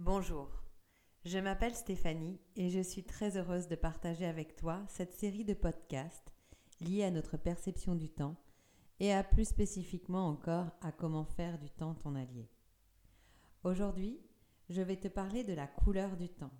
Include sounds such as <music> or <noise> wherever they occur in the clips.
Bonjour, je m'appelle Stéphanie et je suis très heureuse de partager avec toi cette série de podcasts liés à notre perception du temps et à plus spécifiquement encore à comment faire du temps ton allié. Aujourd'hui, je vais te parler de la couleur du temps.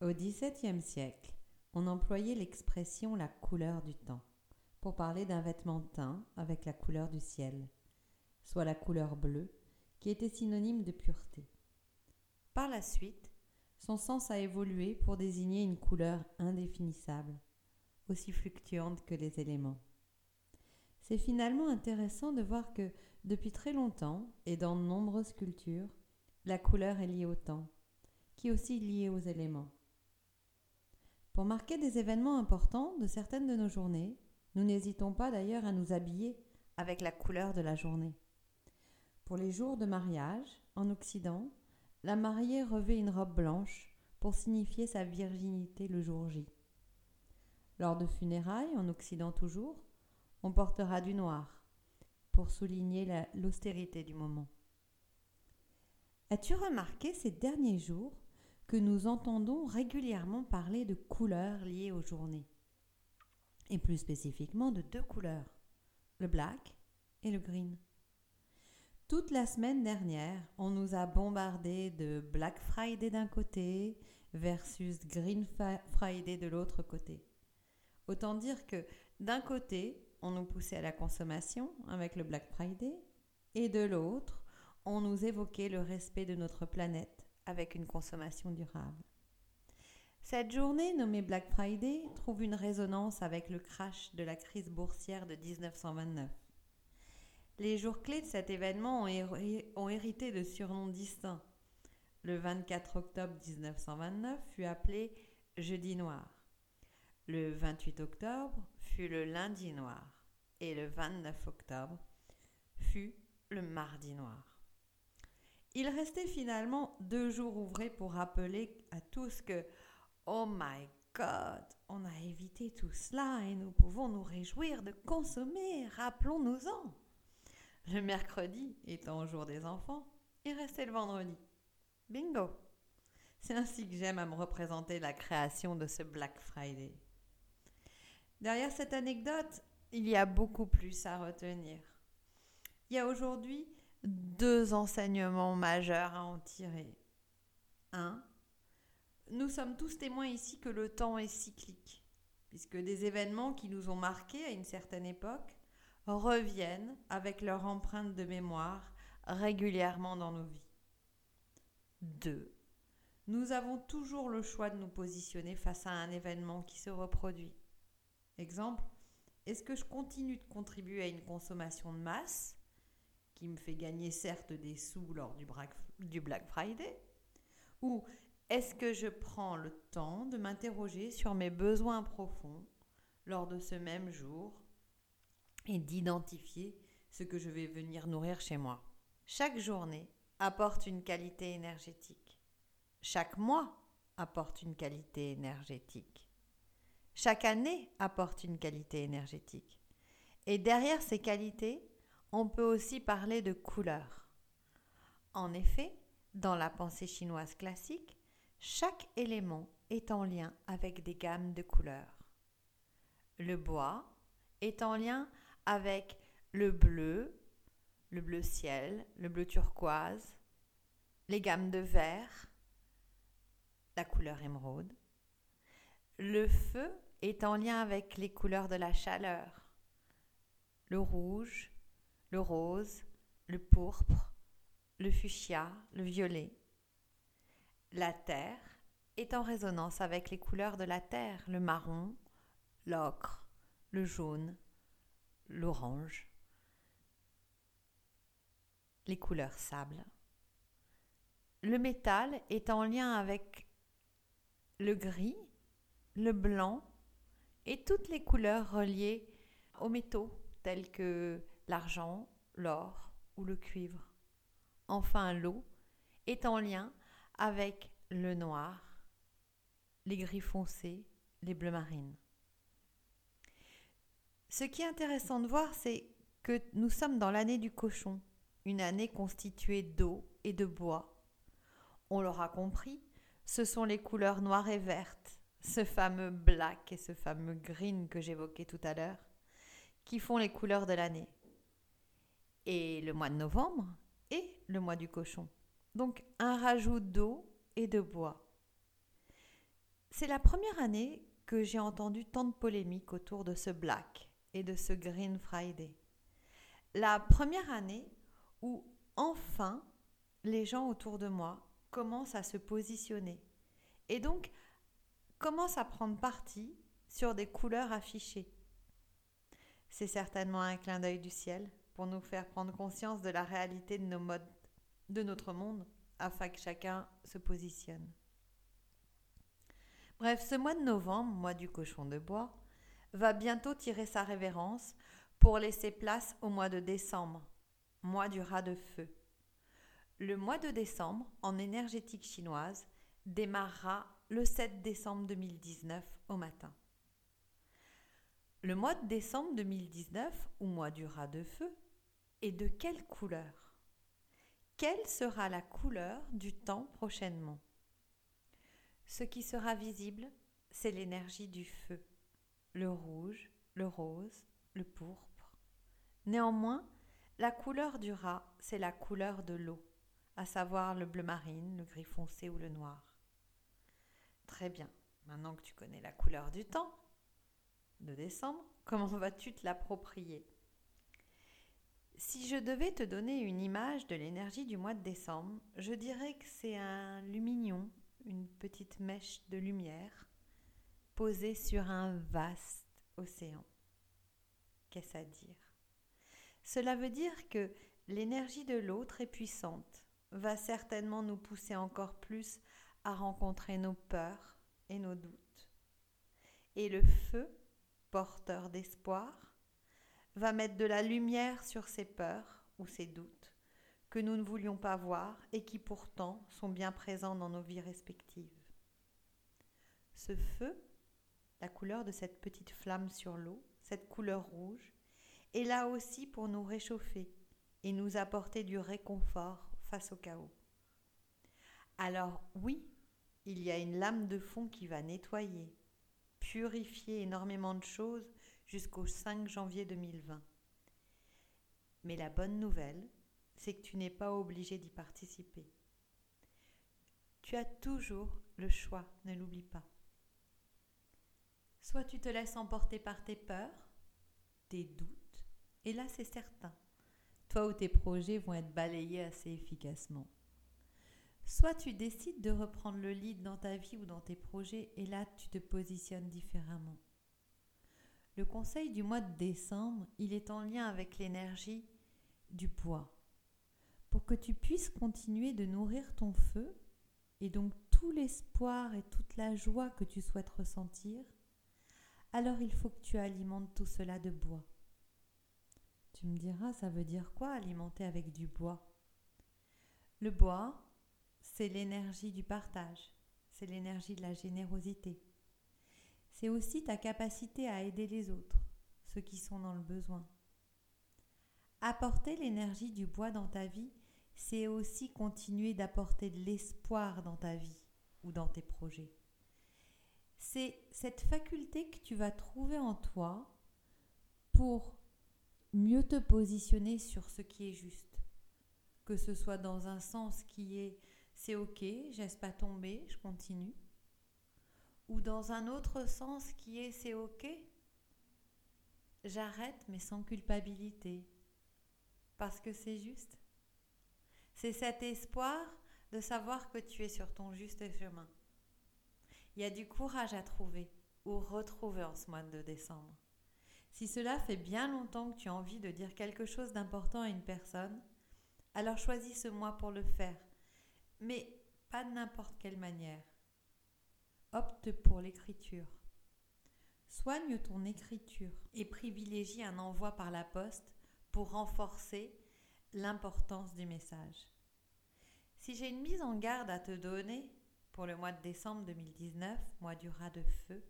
Au XVIIe siècle, on employait l'expression la couleur du temps pour parler d'un vêtement teint avec la couleur du ciel, soit la couleur bleue, qui était synonyme de pureté. Par la suite, son sens a évolué pour désigner une couleur indéfinissable, aussi fluctuante que les éléments. C'est finalement intéressant de voir que, depuis très longtemps, et dans de nombreuses cultures, la couleur est liée au temps, qui est aussi liée aux éléments. Pour marquer des événements importants de certaines de nos journées, nous n'hésitons pas d'ailleurs à nous habiller avec la couleur de la journée. Pour les jours de mariage, en Occident, la mariée revêt une robe blanche pour signifier sa virginité le jour J. Lors de funérailles, en Occident toujours, on portera du noir pour souligner l'austérité du moment. As-tu remarqué ces derniers jours que nous entendons régulièrement parler de couleurs liées aux journées? Et plus spécifiquement de deux couleurs, le black et le green. Toute la semaine dernière, on nous a bombardé de Black Friday d'un côté versus Green Friday de l'autre côté. Autant dire que d'un côté, on nous poussait à la consommation avec le Black Friday et de l'autre, on nous évoquait le respect de notre planète avec une consommation durable. Cette journée nommée Black Friday trouve une résonance avec le crash de la crise boursière de 1929. Les jours clés de cet événement ont, hérité de surnoms distincts. Le 24 octobre 1929 fut appelé Jeudi noir. Le 28 octobre fut le lundi noir. Et le 29 octobre fut le mardi noir. Il restait finalement deux jours ouvrés pour rappeler à tous que Oh my God, on a évité tout cela et nous pouvons nous réjouir de consommer, rappelons-nous-en. Le mercredi étant au jour des enfants, il restait le vendredi. Bingo C'est ainsi que j'aime à me représenter la création de ce Black Friday. Derrière cette anecdote, il y a beaucoup plus à retenir. Il y a aujourd'hui deux enseignements majeurs à en tirer. Un, nous sommes tous témoins ici que le temps est cyclique, puisque des événements qui nous ont marqués à une certaine époque reviennent avec leur empreinte de mémoire régulièrement dans nos vies. 2. Nous avons toujours le choix de nous positionner face à un événement qui se reproduit. Exemple, est-ce que je continue de contribuer à une consommation de masse qui me fait gagner certes des sous lors du Black Friday? Ou est-ce que je prends le temps de m'interroger sur mes besoins profonds lors de ce même jour et d'identifier ce que je vais venir nourrir chez moi Chaque journée apporte une qualité énergétique. Chaque mois apporte une qualité énergétique. Chaque année apporte une qualité énergétique. Et derrière ces qualités, on peut aussi parler de couleurs. En effet, dans la pensée chinoise classique, chaque élément est en lien avec des gammes de couleurs. Le bois est en lien avec le bleu, le bleu ciel, le bleu turquoise, les gammes de vert, la couleur émeraude. Le feu est en lien avec les couleurs de la chaleur, le rouge, le rose, le pourpre, le fuchsia, le violet. La terre est en résonance avec les couleurs de la terre, le marron, l'ocre, le jaune, l'orange, les couleurs sable. Le métal est en lien avec le gris, le blanc et toutes les couleurs reliées aux métaux tels que l'argent, l'or ou le cuivre. Enfin, l'eau est en lien avec le noir, les gris foncés, les bleus marines. Ce qui est intéressant de voir, c'est que nous sommes dans l'année du cochon, une année constituée d'eau et de bois. on l'aura compris, ce sont les couleurs noires et vertes, ce fameux black et ce fameux green que j'évoquais tout à l'heure, qui font les couleurs de l'année. Et le mois de novembre est le mois du cochon. Donc un rajout d'eau et de bois. C'est la première année que j'ai entendu tant de polémiques autour de ce Black et de ce Green Friday. La première année où enfin les gens autour de moi commencent à se positionner et donc commencent à prendre parti sur des couleurs affichées. C'est certainement un clin d'œil du ciel pour nous faire prendre conscience de la réalité de nos modes, de notre monde, afin que chacun se positionne. Bref, ce mois de novembre, mois du cochon de bois, va bientôt tirer sa révérence pour laisser place au mois de décembre, mois du rat de feu. Le mois de décembre, en énergétique chinoise, démarrera le 7 décembre 2019 au matin. Le mois de décembre 2019, ou mois du rat de feu, est de quelle couleur? Quelle sera la couleur du temps prochainement? Ce qui sera visible, c'est l'énergie du feu, le rouge, le rose, le pourpre. Néanmoins, la couleur du rat, c'est la couleur de l'eau, à savoir le bleu marine, le gris foncé ou le noir. Très bien, maintenant que tu connais la couleur du temps, de décembre, <laughs> comment vas-tu te l'approprier? Si je devais te donner une image de l'énergie du mois de décembre, je dirais que c'est un lumignon, une petite mèche de lumière posée sur un vaste océan. Qu'est-ce à dire? Cela veut dire que l'énergie de l'eau très puissante va certainement nous pousser encore plus à rencontrer nos peurs et nos doutes. Et le feu porteur d'espoir, va mettre de la lumière sur ces peurs ou ces doutes que nous ne voulions pas voir et qui pourtant sont bien présents dans nos vies respectives. Ce feu, la couleur de cette petite flamme sur l'eau, cette couleur rouge, est là aussi pour nous réchauffer et nous apporter du réconfort face au chaos. Alors oui, il y a une lame de fond qui va nettoyer, purifier énormément de choses jusqu'au 5 janvier 2020. Mais la bonne nouvelle, c'est que tu n'es pas obligé d'y participer. Tu as toujours le choix, ne l'oublie pas. Soit tu te laisses emporter par tes peurs, tes doutes, et là c'est certain, toi ou tes projets vont être balayés assez efficacement. Soit tu décides de reprendre le lead dans ta vie ou dans tes projets et là tu te positionnes différemment. Le conseil du mois de décembre, il est en lien avec l'énergie du poids. Pour que tu puisses continuer de nourrir ton feu et donc tout l'espoir et toute la joie que tu souhaites ressentir, alors il faut que tu alimentes tout cela de bois. Tu me diras, ça veut dire quoi alimenter avec du bois? Le bois, c'est l'énergie du partage, c'est l'énergie de la générosité. C'est aussi ta capacité à aider les autres, ceux qui sont dans le besoin. Apporter l'énergie du bois dans ta vie, c'est aussi continuer d'apporter de l'espoir dans ta vie ou dans tes projets. C'est cette faculté que tu vas trouver en toi pour mieux te positionner sur ce qui est juste, que ce soit dans un sens qui est c'est ok, j'aime pas tomber, je continue. Ou dans un autre sens qui est c'est ok, j'arrête mais sans culpabilité, parce que c'est juste. C'est cet espoir de savoir que tu es sur ton juste chemin. Il y a du courage à trouver ou retrouver en ce mois de décembre. Si cela fait bien longtemps que tu as envie de dire quelque chose d'important à une personne, alors choisis ce mois pour le faire mais pas de n'importe quelle manière. Opte pour l'écriture. Soigne ton écriture et privilégie un envoi par la poste pour renforcer l'importance du message. Si j'ai une mise en garde à te donner pour le mois de décembre 2019, mois du rat de feu,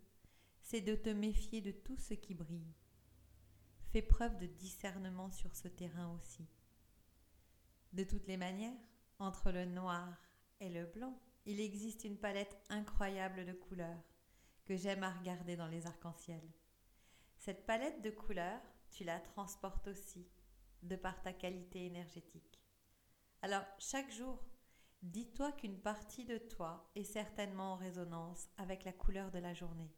c'est de te méfier de tout ce qui brille. Fais preuve de discernement sur ce terrain aussi. De toutes les manières, entre le noir est le blanc. Il existe une palette incroyable de couleurs que j'aime à regarder dans les arcs-en-ciel. Cette palette de couleurs, tu la transportes aussi de par ta qualité énergétique. Alors, chaque jour, dis-toi qu'une partie de toi est certainement en résonance avec la couleur de la journée.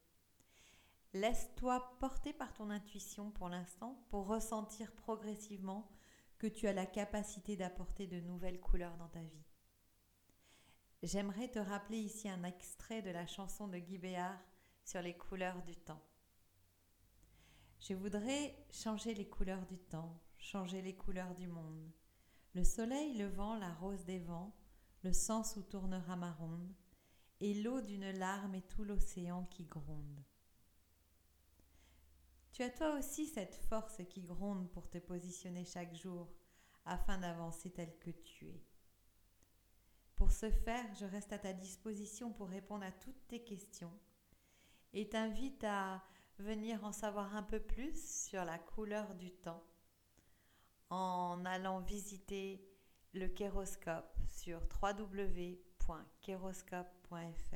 Laisse-toi porter par ton intuition pour l'instant pour ressentir progressivement que tu as la capacité d'apporter de nouvelles couleurs dans ta vie. J'aimerais te rappeler ici un extrait de la chanson de Guy Béard sur les couleurs du temps. Je voudrais changer les couleurs du temps, changer les couleurs du monde. Le soleil, le vent, la rose des vents, le sens où tournera ma ronde, et l'eau d'une larme et tout l'océan qui gronde. Tu as toi aussi cette force qui gronde pour te positionner chaque jour afin d'avancer tel que tu es. Pour ce faire, je reste à ta disposition pour répondre à toutes tes questions et t'invite à venir en savoir un peu plus sur la couleur du temps en allant visiter le kéroscope sur www.kéroscope.fr.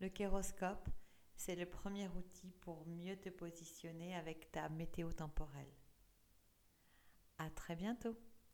Le kéroscope, c'est le premier outil pour mieux te positionner avec ta météo temporelle. À très bientôt.